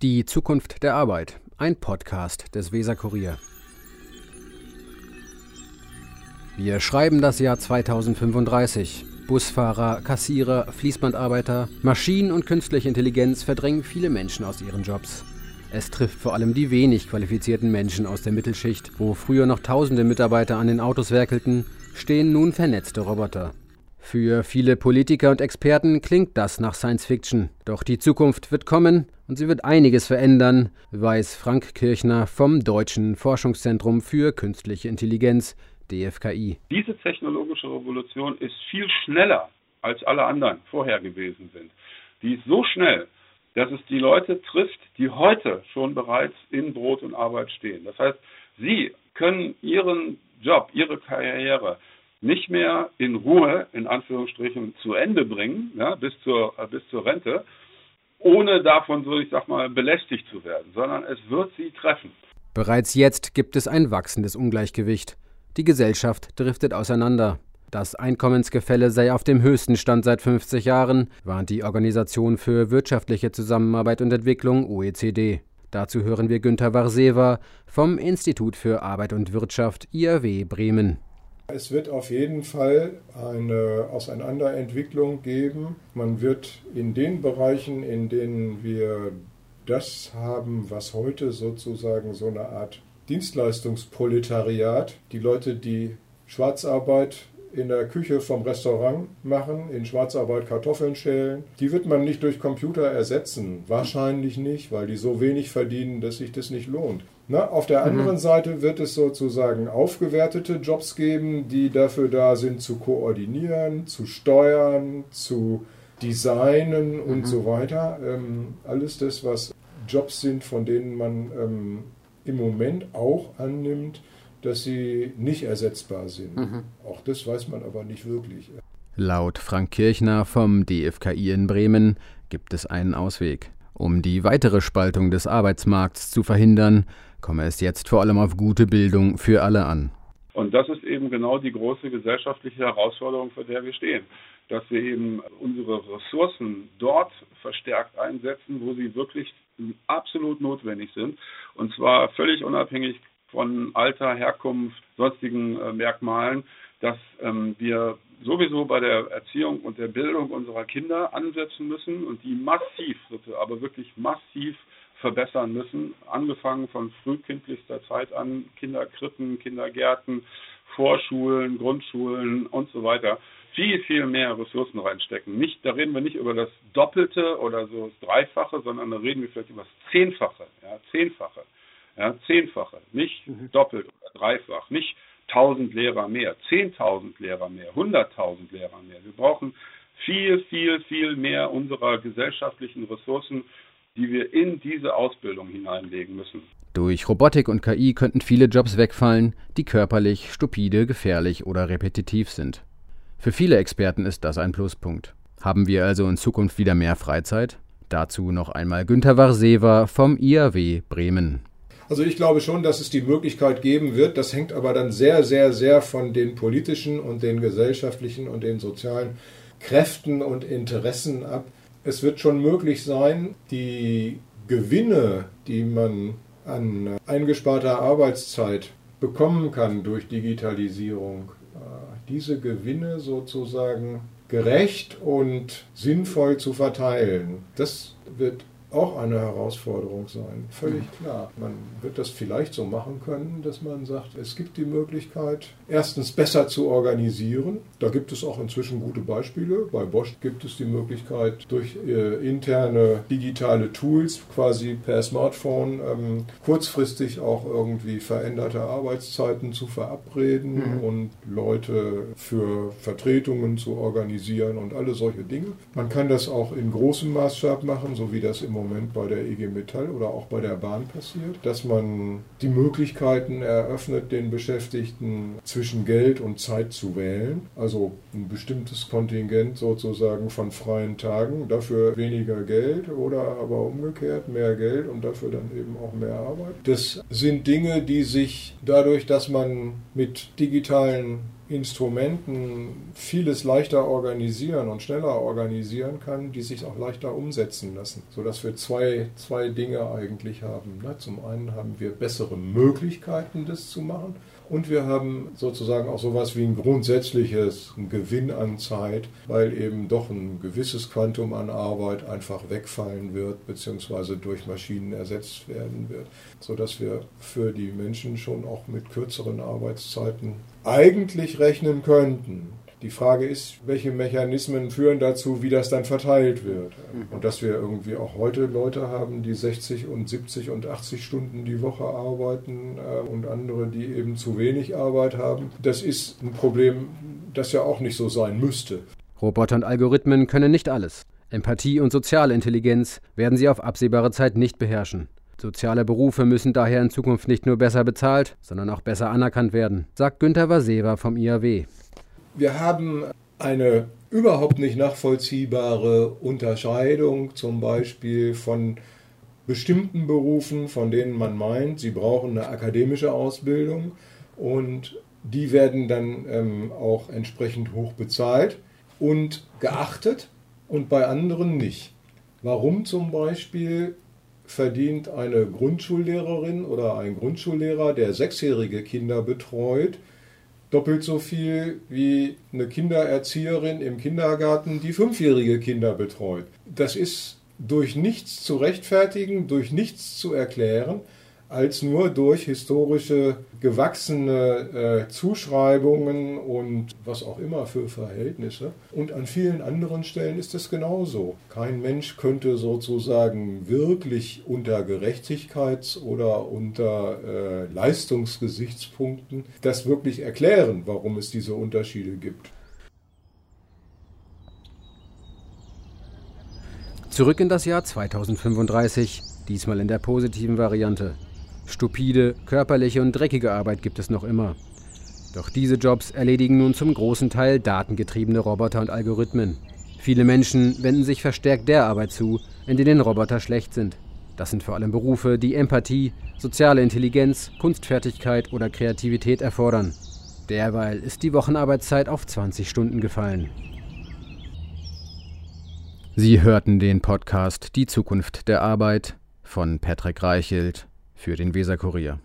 Die Zukunft der Arbeit, ein Podcast des Weser-Kurier. Wir schreiben das Jahr 2035. Busfahrer, Kassierer, Fließbandarbeiter, Maschinen und künstliche Intelligenz verdrängen viele Menschen aus ihren Jobs. Es trifft vor allem die wenig qualifizierten Menschen aus der Mittelschicht, wo früher noch tausende Mitarbeiter an den Autos werkelten, stehen nun vernetzte Roboter. Für viele Politiker und Experten klingt das nach Science Fiction. Doch die Zukunft wird kommen und sie wird einiges verändern, weiß Frank Kirchner vom Deutschen Forschungszentrum für Künstliche Intelligenz, DFKI. Diese technologische Revolution ist viel schneller als alle anderen vorher gewesen sind. Die ist so schnell, dass es die Leute trifft, die heute schon bereits in Brot und Arbeit stehen. Das heißt, sie können ihren Job, ihre Karriere nicht mehr in Ruhe, in Anführungsstrichen, zu Ende bringen, ja, bis, zur, äh, bis zur Rente, ohne davon, so ich sag mal, belästigt zu werden, sondern es wird sie treffen. Bereits jetzt gibt es ein wachsendes Ungleichgewicht. Die Gesellschaft driftet auseinander. Das Einkommensgefälle sei auf dem höchsten Stand seit 50 Jahren, warnt die Organisation für wirtschaftliche Zusammenarbeit und Entwicklung OECD. Dazu hören wir Günter Warseva vom Institut für Arbeit und Wirtschaft IAW Bremen. Es wird auf jeden Fall eine Auseinanderentwicklung geben. Man wird in den Bereichen, in denen wir das haben, was heute sozusagen so eine Art Dienstleistungsproletariat, die Leute, die Schwarzarbeit in der Küche vom Restaurant machen, in Schwarzarbeit Kartoffeln schälen. Die wird man nicht durch Computer ersetzen. Wahrscheinlich nicht, weil die so wenig verdienen, dass sich das nicht lohnt. Na, auf der mhm. anderen mhm. Seite wird es sozusagen aufgewertete Jobs geben, die dafür da sind, zu koordinieren, zu steuern, zu designen mhm. und so weiter. Ähm, alles das, was Jobs sind, von denen man ähm, im Moment auch annimmt, dass sie nicht ersetzbar sind. Mhm. Auch das weiß man aber nicht wirklich. Laut Frank Kirchner vom DFKI in Bremen gibt es einen Ausweg. Um die weitere Spaltung des Arbeitsmarkts zu verhindern, komme es jetzt vor allem auf gute Bildung für alle an. Und das ist eben genau die große gesellschaftliche Herausforderung, vor der wir stehen. Dass wir eben unsere Ressourcen dort verstärkt einsetzen, wo sie wirklich absolut notwendig sind. Und zwar völlig unabhängig von Alter, Herkunft, sonstigen äh, Merkmalen, dass ähm, wir sowieso bei der Erziehung und der Bildung unserer Kinder ansetzen müssen und die massiv, aber wirklich massiv verbessern müssen, angefangen von frühkindlichster Zeit an, Kinderkrippen, Kindergärten, Vorschulen, Grundschulen und so weiter, viel, viel mehr Ressourcen reinstecken. Nicht, da reden wir nicht über das Doppelte oder so das Dreifache, sondern da reden wir vielleicht über das Zehnfache, ja, Zehnfache. Ja, zehnfache, nicht mhm. doppelt oder dreifach, nicht 1000 Lehrer mehr, 10.000 Lehrer mehr, 100.000 Lehrer mehr. Wir brauchen viel, viel, viel mehr unserer gesellschaftlichen Ressourcen, die wir in diese Ausbildung hineinlegen müssen. Durch Robotik und KI könnten viele Jobs wegfallen, die körperlich, stupide, gefährlich oder repetitiv sind. Für viele Experten ist das ein Pluspunkt. Haben wir also in Zukunft wieder mehr Freizeit? Dazu noch einmal Günter Warsever vom IAW Bremen. Also ich glaube schon, dass es die Möglichkeit geben wird. Das hängt aber dann sehr, sehr, sehr von den politischen und den gesellschaftlichen und den sozialen Kräften und Interessen ab. Es wird schon möglich sein, die Gewinne, die man an eingesparter Arbeitszeit bekommen kann durch Digitalisierung, äh, diese Gewinne sozusagen gerecht und sinnvoll zu verteilen. Das wird auch eine Herausforderung sein. Völlig klar. Man wird das vielleicht so machen können, dass man sagt, es gibt die Möglichkeit, erstens besser zu organisieren. Da gibt es auch inzwischen gute Beispiele. Bei Bosch gibt es die Möglichkeit, durch äh, interne digitale Tools quasi per Smartphone ähm, kurzfristig auch irgendwie veränderte Arbeitszeiten zu verabreden mhm. und Leute für Vertretungen zu organisieren und alle solche Dinge. Man kann das auch in großem Maßstab machen, so wie das im Moment bei der IG Metall oder auch bei der Bahn passiert, dass man die Möglichkeiten eröffnet, den Beschäftigten zwischen Geld und Zeit zu wählen. Also ein bestimmtes Kontingent sozusagen von freien Tagen, dafür weniger Geld oder aber umgekehrt mehr Geld und dafür dann eben auch mehr Arbeit. Das sind Dinge, die sich dadurch, dass man mit digitalen Instrumenten vieles leichter organisieren und schneller organisieren kann, die sich auch leichter umsetzen lassen, sodass wir zwei, zwei Dinge eigentlich haben. Ne? Zum einen haben wir bessere Möglichkeiten, das zu machen und wir haben sozusagen auch sowas wie ein grundsätzliches Gewinn an Zeit, weil eben doch ein gewisses Quantum an Arbeit einfach wegfallen wird, beziehungsweise durch Maschinen ersetzt werden wird, sodass wir für die Menschen schon auch mit kürzeren Arbeitszeiten eigentlich rechnen könnten. Die Frage ist, welche Mechanismen führen dazu, wie das dann verteilt wird. Mhm. Und dass wir irgendwie auch heute Leute haben, die 60 und 70 und 80 Stunden die Woche arbeiten äh, und andere, die eben zu wenig Arbeit haben, das ist ein Problem, das ja auch nicht so sein müsste. Roboter und Algorithmen können nicht alles. Empathie und soziale Intelligenz werden sie auf absehbare Zeit nicht beherrschen. Soziale Berufe müssen daher in Zukunft nicht nur besser bezahlt, sondern auch besser anerkannt werden, sagt Günter Waseva vom IAW. Wir haben eine überhaupt nicht nachvollziehbare Unterscheidung zum Beispiel von bestimmten Berufen, von denen man meint, sie brauchen eine akademische Ausbildung und die werden dann ähm, auch entsprechend hoch bezahlt und geachtet und bei anderen nicht. Warum zum Beispiel verdient eine Grundschullehrerin oder ein Grundschullehrer, der sechsjährige Kinder betreut, doppelt so viel wie eine Kindererzieherin im Kindergarten, die fünfjährige Kinder betreut. Das ist durch nichts zu rechtfertigen, durch nichts zu erklären als nur durch historische gewachsene äh, Zuschreibungen und was auch immer für Verhältnisse. Und an vielen anderen Stellen ist es genauso. Kein Mensch könnte sozusagen wirklich unter Gerechtigkeits- oder unter äh, Leistungsgesichtspunkten das wirklich erklären, warum es diese Unterschiede gibt. Zurück in das Jahr 2035, diesmal in der positiven Variante. Stupide, körperliche und dreckige Arbeit gibt es noch immer. Doch diese Jobs erledigen nun zum großen Teil datengetriebene Roboter und Algorithmen. Viele Menschen wenden sich verstärkt der Arbeit zu, in denen Roboter schlecht sind. Das sind vor allem Berufe, die Empathie, soziale Intelligenz, Kunstfertigkeit oder Kreativität erfordern. Derweil ist die Wochenarbeitszeit auf 20 Stunden gefallen. Sie hörten den Podcast Die Zukunft der Arbeit von Patrick Reichelt für den Weserkurier.